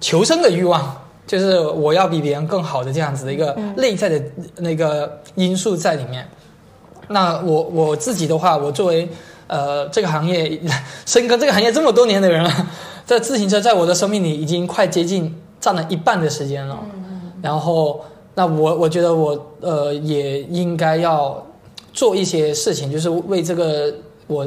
求生的欲望，就是我要比别人更好的这样子的一个嗯内在的那个因素在里面。那我我自己的话，我作为呃这个行业 深耕这个行业这么多年的人了，在自行车在我的生命里已经快接近占了一半的时间了。然后，那我我觉得我呃也应该要做一些事情，就是为这个我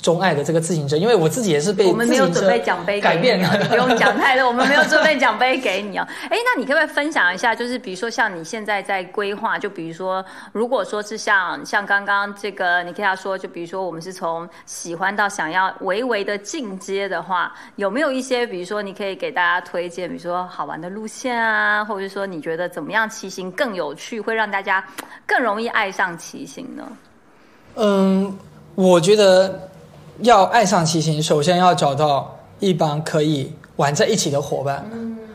钟爱的这个自行车，因为我自己也是被我们没有准备奖杯改变给你哦，你不用讲太多，我们没有准备奖杯给你哦。哎，那你可不可以分享一下，就是比如说像你现在在规划，就比如说，如果说是像像刚刚这个，你跟他说，就比如说我们是从喜欢到想要微微的进阶的话，有没有一些，比如说你可以给大家推荐，比如说好玩的路线啊，或者是说你觉得怎么样骑行更有趣，会让大家更容易爱上骑行呢？嗯，我觉得要爱上骑行，首先要找到一帮可以玩在一起的伙伴。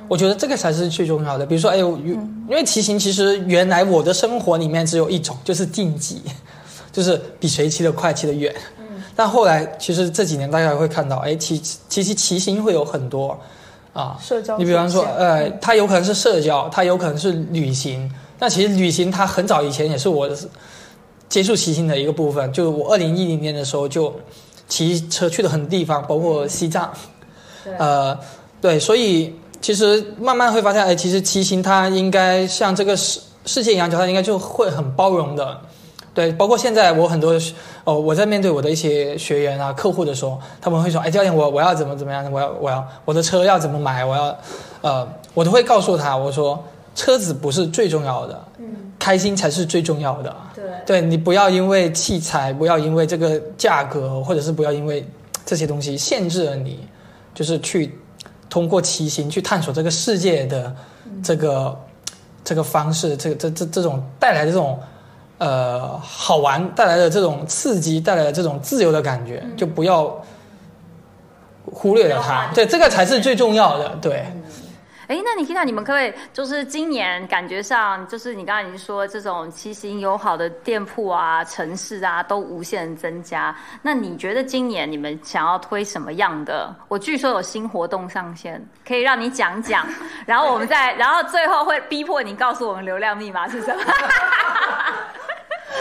我觉得这个才是最重要的。比如说，哎，呦因为骑行其实原来我的生活里面只有一种，就是竞技。就是比谁骑得快、骑得远。但后来其实这几年大家会看到，哎，骑其实骑行会有很多啊，社交你比方说呃，它有可能是社交，它有可能是旅行。但其实旅行它很早以前也是我的接触骑行的一个部分，就我二零一零年的时候就骑车去了很多地方，包括西藏。对呃，对，所以其实慢慢会发现，哎，其实骑行它应该像这个世世界一样，它应该就会很包容的。对，包括现在我很多哦，我在面对我的一些学员啊、客户的时候，他们会说，哎，教练，我我要怎么怎么样，我要我要我的车要怎么买，我要，呃，我都会告诉他，我说车子不是最重要的，嗯，开心才是最重要的。对，对你不要因为器材，不要因为这个价格，或者是不要因为这些东西限制了你，就是去通过骑行去探索这个世界的这个、这个方式，这个这这这种带来的这种呃好玩，带来的这种刺激，带来的这种自由的感觉，就不要忽略了它。对，这个才是最重要的。对。哎，那你听到你们可不可以就是今年感觉上，就是你刚刚已经说这种骑行友好的店铺啊、城市啊都无限增加。那你觉得今年你们想要推什么样的？我据说有新活动上线，可以让你讲讲，然后我们再，然后最后会逼迫你告诉我们流量密码是什么。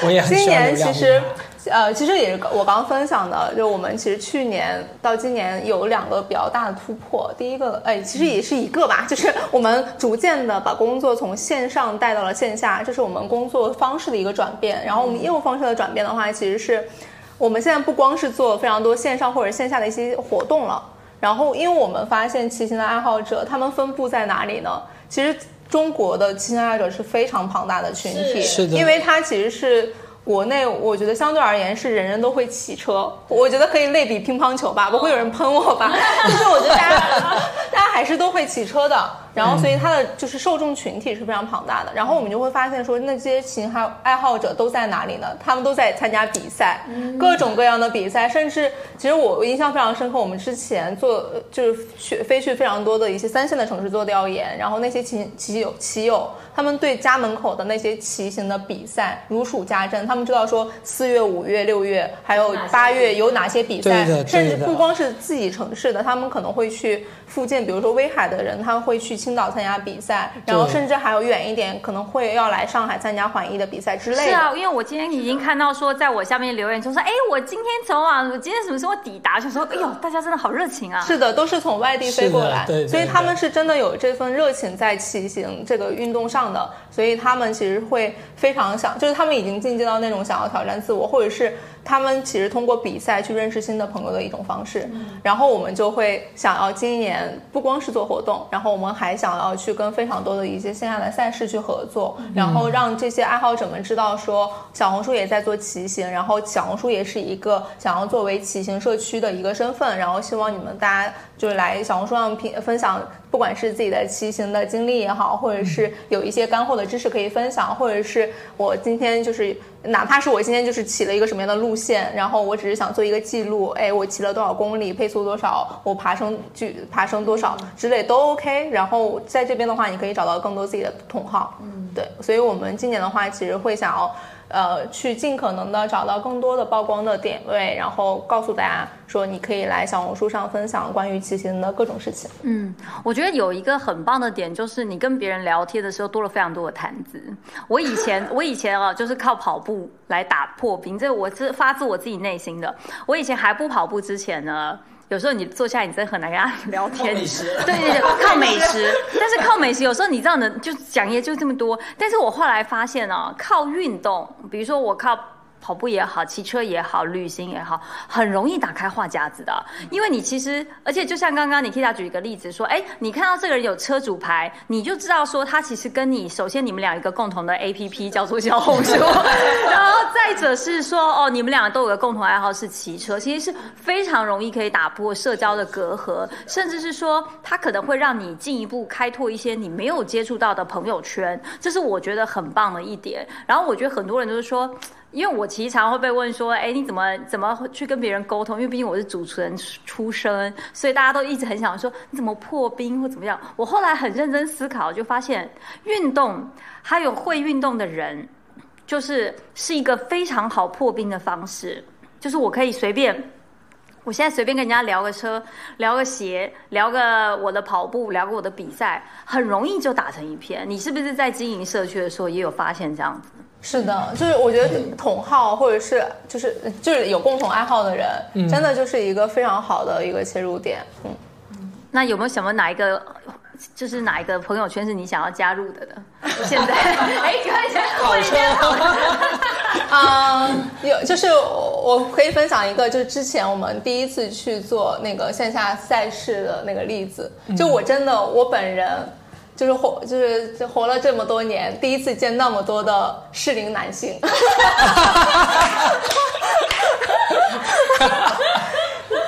我也很今喜欢年其实流量密码，呃，其实也是我刚分享的，就我们其实去年到今年有两个比较大的突破。第一个，哎，其实也是一个吧，就是我们逐渐的把工作从线上带到了线下，这是我们工作方式的一个转变。然后我们业务方式的转变的话，其实是我们现在不光是做非常多线上或者线下的一些活动了，然后因为我们发现骑行的爱好者他们分布在哪里呢？其实中国的骑行爱好者是非常庞大的群体，是的因为它其实是。国内我觉得相对而言是人人都会骑车，我觉得可以类比乒乓球吧，不会有人喷我吧？就是我觉得大家 大家还是都会骑车的，然后所以它的就是受众群体是非常庞大的。然后我们就会发现说，那些琴行爱爱好者都在哪里呢？他们都在参加比赛，各种各样的比赛，甚至其实我印象非常深刻，我们之前做就是去飞去非常多的一些三线的城市做调研，然后那些骑骑友骑友。他们对家门口的那些骑行的比赛如数家珍，他们知道说四月、五月、六月还有八月有哪些比赛，甚至不光是自己城市的，他们可能会去附近，比如说威海的人，他们会去青岛参加比赛，然后甚至还有远一点，可能会要来上海参加环艺的比赛之类的。是啊，因为我今天已经看到说，在我下面留言就说，哎，我今天从啊，我今天什么时候抵达？就说，哎呦，大家真的好热情啊！是的，都是从外地飞过来，所以他们是真的有这份热情在骑行这个运动上的，所以他们其实会非常想，就是他们已经进阶到那种想要挑战自我，或者是他们其实通过比赛去认识新的朋友的一种方式。然后我们就会想要今年不光是做活动，然后我们还想要去跟非常多的一些线下的赛事去合作，然后让这些爱好者们知道说小红书也在做骑行，然后小红书也是一个想要作为骑行社区的一个身份，然后希望你们大家就是来小红书上评分享，不管是自己的骑行的经历也好，或者是有一些干货的知识可以分享，或者是我今天就是哪怕是我今天就是起了一个什么样的路线，然后我只是想做一个记录，哎，我骑了多少公里，配速多少，我爬升距爬升多少之类都 OK。然后在这边的话，你可以找到更多自己的同好，嗯，对，所以我们今年的话，其实会想要。呃，去尽可能的找到更多的曝光的点位，然后告诉大家说，你可以来小红书上分享关于骑行的各种事情。嗯，我觉得有一个很棒的点，就是你跟别人聊天的时候多了非常多的谈资。我以前我以前啊，就是靠跑步来打破冰，这我是发自我自己内心的。我以前还不跑步之前呢。有时候你坐下来，你真的很难跟他 聊天。美食对对对，靠美食。但是靠美食，有时候你知道的，就讲也就这么多。但是我后来发现啊，靠运动，比如说我靠。跑步也好，骑车也好，旅行也好，很容易打开话匣子的。因为你其实，而且就像刚刚你 Kita 举一个例子说，哎，你看到这个人有车主牌，你就知道说他其实跟你，首先你们俩有一个共同的 APP 叫做小红书，然后再者是说，哦，你们两个都有个共同爱好是骑车，其实是非常容易可以打破社交的隔阂，甚至是说它可能会让你进一步开拓一些你没有接触到的朋友圈，这是我觉得很棒的一点。然后我觉得很多人都是说。因为我其实常会被问说，哎，你怎么怎么去跟别人沟通？因为毕竟我是主持人出身，所以大家都一直很想说你怎么破冰或怎么样。我后来很认真思考，就发现运动还有会运动的人。就是是一个非常好破冰的方式，就是我可以随便。我现在随便跟人家聊个车，聊个鞋，聊个我的跑步，聊个我的比赛，很容易就打成一片。你是不是在经营社区的时候也有发现这样子？是的，就是我觉得同好或者是就是就是有共同爱好的人，真的就是一个非常好的一个切入点。嗯，那有没有什么哪一个，就是哪一个朋友圈是你想要加入的呢？现在，哎，看一下，好车，啊、有就是我可以分享一个，就是之前我们第一次去做那个线下赛事的那个例子，就我真的我本人。就是活，就是就活了这么多年，第一次见那么多的适龄男性。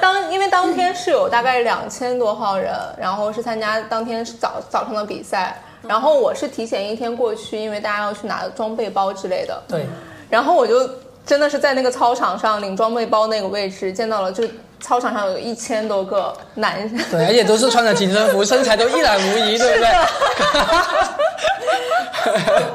当因为当天是有大概两千多号人，然后是参加当天早早上的比赛，然后我是提前一天过去，因为大家要去拿装备包之类的。对，然后我就真的是在那个操场上领装备包那个位置见到了，就操场上有一千多个男生。对，而且都是穿着紧身服，身材都一览无遗，对不对？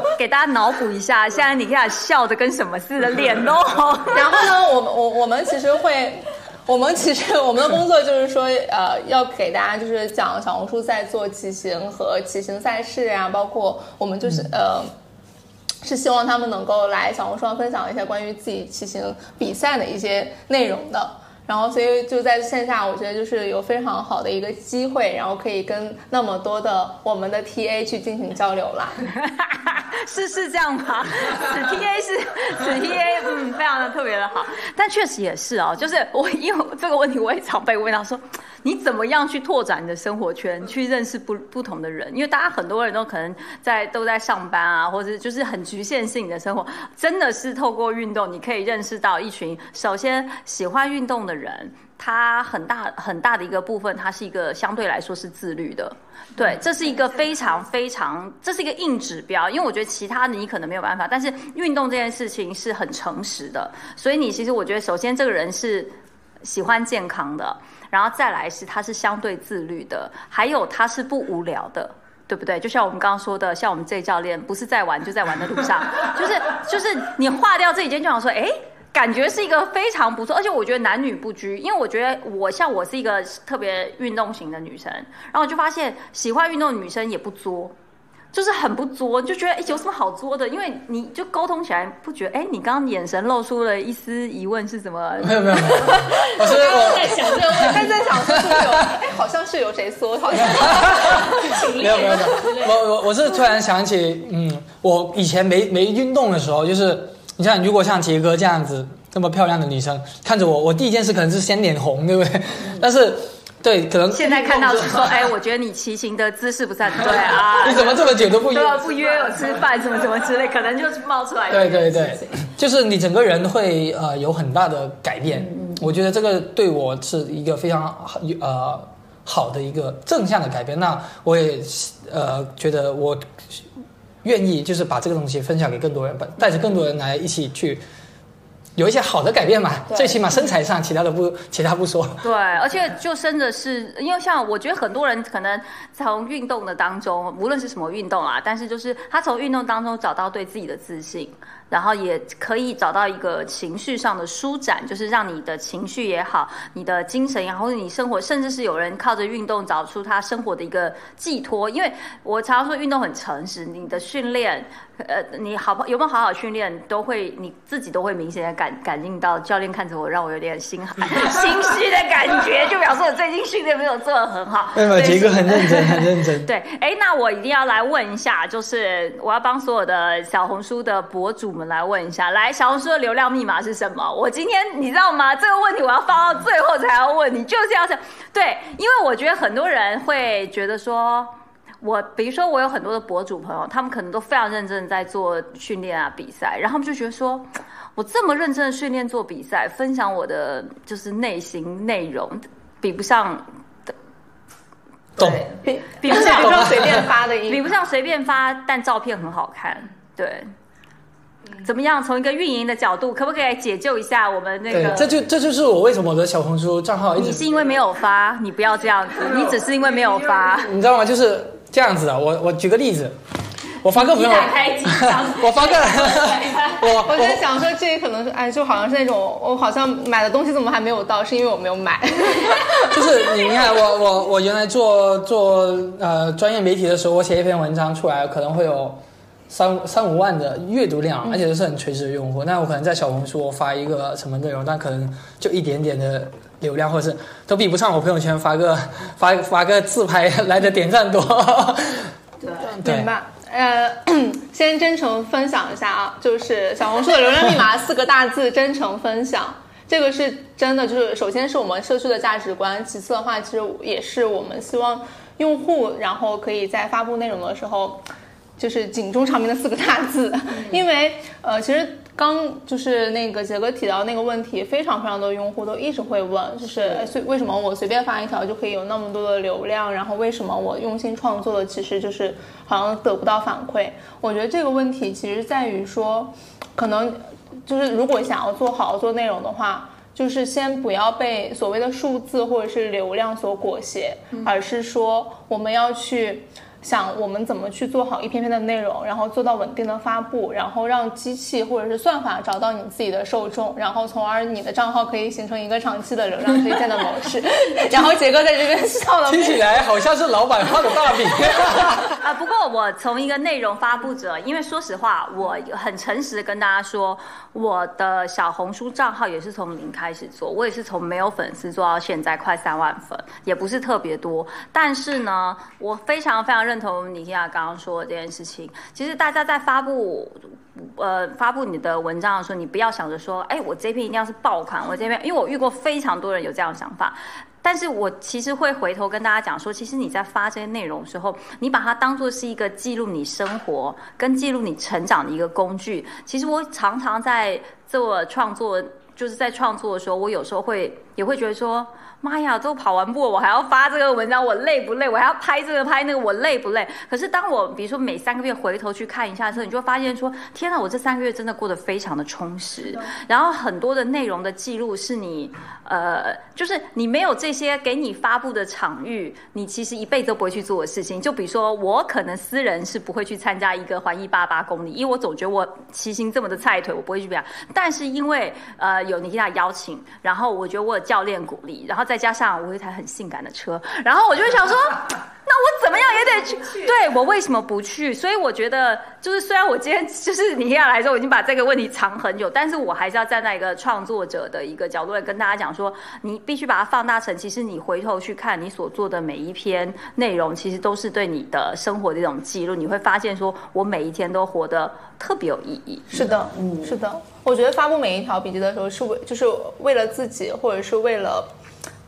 给大家脑补一下，现在你看笑的跟什么似的，脸都红。然后呢，我们我我们其实会，我们其实我们的工作就是说，呃，要给大家就是讲小红书在做骑行和骑行赛事啊，包括我们就是、呃。是希望他们能够来小红书上分享一些关于自己骑行比赛的一些内容的，然后所以就在线下，我觉得就是有非常好的一个机会，然后可以跟那么多的我们的 TA 去进行交流啦。是是这样吗？此 TA 是此 TA，嗯，非常的特别的好，但确实也是哦，就是我因为这个问题我也常被问到说，你怎么样去拓展你的生活圈，去认识不不同的人？因为大家很多人都可能在都在上班啊，或者就是很局限性的生活，真的是透过运动，你可以认识到一群首先喜欢运动的人。他很大很大的一个部分，他是一个相对来说是自律的，对，这是一个非常非常，这是一个硬指标。因为我觉得其他的你可能没有办法，但是运动这件事情是很诚实的，所以你其实我觉得，首先这个人是喜欢健康的，然后再来是他是相对自律的，还有他是不无聊的。对不对？就像我们刚刚说的，像我们这教练，不是在玩就在玩的路上，就是就是你划掉这几件，就想说，哎。感觉是一个非常不错，而且我觉得男女不拘，因为我觉得我像我是一个特别运动型的女生，然后我就发现喜欢运动的女生也不作，就是很不作，就觉得哎有什么好作的？因为你就沟通起来不觉得哎，你刚刚眼神露出了一丝疑问是什么？没有没有没有，我是我在想这个问题，在想说是有，哎，好像是有谁说，好像没有没有没有，我我我是突然想起，嗯，我以前没没运动的时候，就是你像如果像杰哥这样子这么漂亮的女生看着我，我第一件事可能是先脸红，对不对？但是对，可能现在看到是说，哎，我觉得你骑行的姿势不是很对啊，你怎么这么久都不约不约我吃饭，什么什么之类，可能就是冒出来。对对对，就是你整个人会呃有很大的改变。我觉得这个对我是一个非常呃好的一个正向的改变。那我也呃觉得我愿意就是把这个东西分享给更多人，把带着更多人来一起去。有一些好的改变嘛，最起码身材上，其他的不，其他不说。对，而且就真的是，因为像我觉得很多人可能从运动的当中，无论是什么运动啊，但是就是他从运动当中找到对自己的自信，然后也可以找到一个情绪上的舒展，就是让你的情绪也好，你的精神也好，或者你生活，甚至是有人靠着运动找出他生活的一个寄托。因为我常常说运动很诚实，你的训练。呃，你好不有没有好好训练，都会你自己都会明显的感感应到，教练看着我，让我有点心寒 心虚的感觉，就表示我最近训练没有做的很好。对杰哥很认真，很认真。对，哎，那我一定要来问一下，就是我要帮所有的小红书的博主们来问一下，来，小红书的流量密码是什么？我今天你知道吗？这个问题我要放到最后才要问你，就是要想对，因为我觉得很多人会觉得说。我比如说，我有很多的博主朋友，他们可能都非常认真的在做训练啊、比赛，然后他们就觉得说，我这么认真的训练做比赛，分享我的就是内心内容，比不上懂对比比不上随便发的 一比不上随便发，但照片很好看。对，怎么样？从一个运营的角度，可不可以解救一下我们那个？，对这就这就是我为什么我的小红书账号一直你是因为没有发，你不要这样子，你只是因为没有发。你知道吗？就是这样子的。我我举个例子，我发个朋友，你打开机 我发个 我我在想说，这可能是哎，就好像是那种我好像买的东西怎么还没有到，是因为我没有买。就是你看我我我原来做做呃专业媒体的时候，我写一篇文章出来可能会有三三五万的阅读量，而且都是很垂直的用户。那我可能在小红书我发一个什么内容，但可能就一点点的流量，或者是都比不上我朋友圈发个发发个自拍来的点赞多。对，对明白。呃，先真诚分享一下啊，就是小红书的流量密码 四个大字：真诚分享。这个是真的，就是首先是我们社区的价值观，其次的话，其实也是我们希望用户，然后可以在发布内容的时候，就是警钟长鸣的四个大字。因为呃，其实刚就是那个杰哥提到那个问题，非常非常多用户都一直会问，就是哎随为什么我随便发一条就可以有那么多的流量，然后为什么我用心创作的其实就是好像得不到反馈？我觉得这个问题其实在于说，可能就是如果想要做好做内容的话。就是先不要被所谓的数字或者是流量所裹挟，而是说我们要去想我们怎么去做好一篇篇的内容，然后做到稳定的发布，然后让机器或者是算法找到你自己的受众，然后从而你的账号可以形成一个长期的流量推荐的模式。然后杰哥在这边笑了，听起来好像是老板画的大饼。啊，不过我从一个内容发布者，因为说实话，我很诚实的跟大家说，我的小红书账号也是从零开始做，我也是从没有粉丝做到现在快三万粉，也不是特别多。但是呢，我非常非常认同尼基亚刚刚说的这件事情。其实大家在发布。呃，发布你的文章的时候，你不要想着说，哎，我这篇一定要是爆款，我这篇，因为我遇过非常多人有这样的想法。但是我其实会回头跟大家讲说，其实你在发这些内容的时候，你把它当做是一个记录你生活跟记录你成长的一个工具。其实我常常在做创作，就是在创作的时候，我有时候会也会觉得说，妈呀，都跑完步了，我还要发这个文章，我累不累？我还要拍这个拍那个，我累不累？可是当我比如说每三个月回头去看一下的时候，你就会发现说，天哪，我这三个月真的过得非常的充实。然后很多的内容的记录是你，呃，就是你没有这些给你发布的场域，你其实一辈子都不会去做的事情。就比如说，我可能私人是不会去参加一个环一八八公里，因为我总觉得我骑行这么的菜腿，我不会去比较。但是因为呃有尼基亚邀请，然后我觉得我有教练鼓励，然后再加上我有一台很性感的车，然后我就会想说，那我怎么样也得去。对我为什么不去？所以我觉得，就是虽然我今天就是尼基亚来说，我已经把这个问题藏很久，但是我还是要站在一个创作者的一个角度来跟大家讲说，你必须把它放大成，其实你回头去看你所做的每一篇内容，其实都是对你的生活的一种记录。你会发现，说我每一天都活得特别有意义。是的，嗯，是的。我觉得发布每一条笔记的时候，是为就是为了自己，或者是为了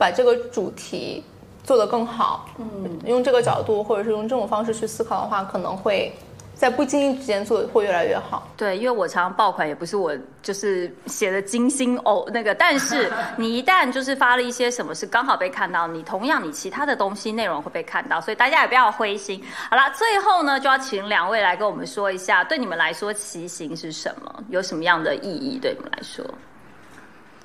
把这个主题做得更好。嗯，用这个角度，或者是用这种方式去思考的话，可能会在不经意之间做的会越来越好。对，因为我常常爆款也不是我就是写的精心哦那个，但是 你一旦就是发了一些什么是刚好被看到，你同样你其他的东西内容会被看到，所以大家也不要灰心。好啦，最后呢就要请两位来跟我们说一下，对你们来说骑行是什么，有什么样的意义对你们来说？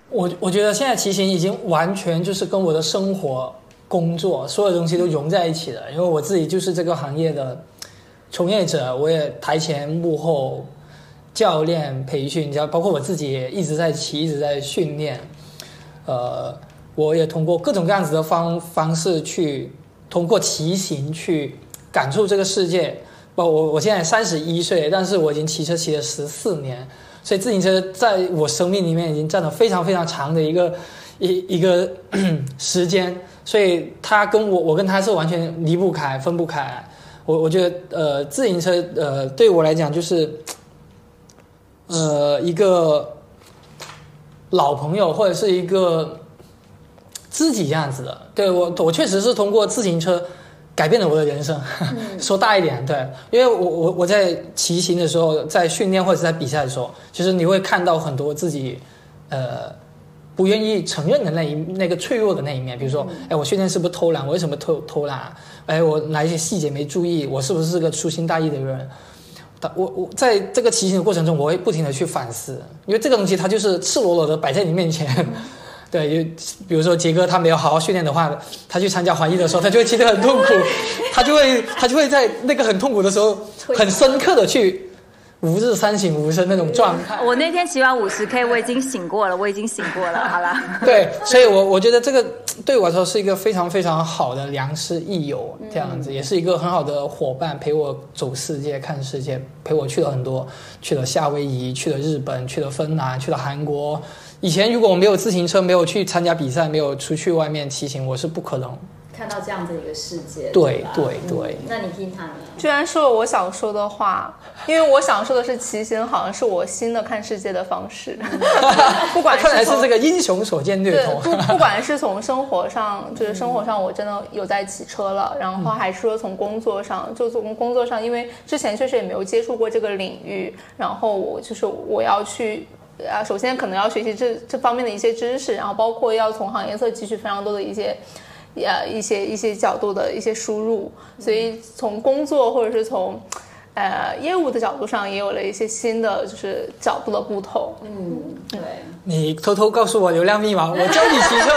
我我觉得现在骑行已经完全就是跟我的生活、工作所有东西都融在一起了。因为我自己就是这个行业的从业者，我也台前幕后教练培训，你知道，包括我自己也一直在骑，一直在训练。呃，我也通过各种各样子的方方式去通过骑行去感受这个世界。不，我我现在三十一岁，但是我已经骑车骑了十四年。所以自行车在我生命里面已经占了非常非常长的一个一一个 时间，所以它跟我我跟它是完全离不开、分不开。我我觉得呃，自行车呃对我来讲就是呃一个老朋友或者是一个知己这样子的。对我我确实是通过自行车。改变了我的人生，说大一点，对，因为我我我在骑行的时候，在训练或者在比赛的时候，其实你会看到很多自己，呃，不愿意承认的那一那个脆弱的那一面，比如说，哎，我训练是不是偷懒？我为什么偷偷懒？哎，我哪一些细节没注意？我是不是个粗心大意的人？我我在这个骑行的过程中，我会不停的去反思，因为这个东西它就是赤裸裸的摆在你面前。对，就比如说杰哥他没有好好训练的话，他去参加环艺的时候，他就会骑得很痛苦，他就会他就会在那个很痛苦的时候，很深刻的去吾日三省吾身那种状态。我那天骑完五十 K，我已经醒过了，我已经醒过了。好了，对，所以我我觉得这个对我来说是一个非常非常好的良师益友，这样子、也是一个很好的伙伴，陪我走世界、看世界，陪我去了很多，去了夏威夷，去了日本，去了芬兰，去了韩国。以前如果我没有自行车，没有去参加比赛，没有出去外面骑行，我是不可能。看到这样的一个世界，吧对对对那你听他呢？居然说了我想说的话，因为我想说的是骑行好像是我新的看世界的方式，不管 看来是从这个英雄所见略，同。不不管是从生活上，就是生活上我真的有在骑车了，然后还是说从工作上，就从工作上，因为之前确实也没有接触过这个领域，然后我就是我要去。啊，首先可能要学习这这方面的一些知识，然后包括要从行业侧汲取非常多的一些，呃，一些一些角度的一些输入，所以从工作或者是从，呃，业务的角度上也有了一些新的就是角度的不同。嗯，对，你偷偷告诉我流量密码，我教你骑车。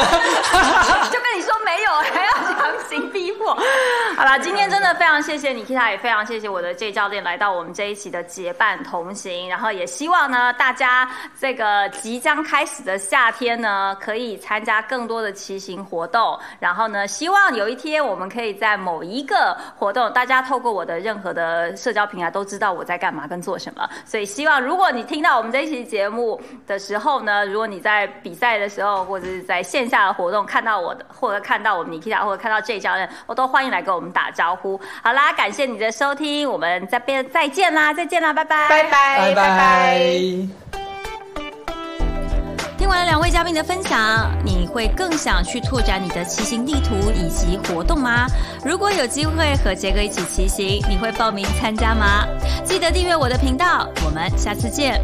就跟你说没有，还要强行逼迫。好了，今天真的非常谢谢你，Kita，也非常谢谢我的 J 教练来到我们这一期的结伴同行。然后也希望呢，大家这个即将开始的夏天呢，可以参加更多的骑行活动。然后呢，希望有一天我们可以在某一个活动，大家透过我的任何的社交平台都知道我在干嘛跟做什么。所以希望如果你听到我们这一期节目的时候呢，如果你在比赛的时候或者是在线下的活动看到我的，或者看到我们 Nikita，或者看到 J 教练，我都欢迎来跟我们打招呼。好啦，感谢你的收听，我们这边再见啦，再见啦，拜拜，拜拜拜拜。听完了两位嘉宾的分享，你会更想去拓展你的骑行地图以及活动吗？如果有机会和杰哥一起骑行，你会报名参加吗？记得订阅我的频道，我们下次见。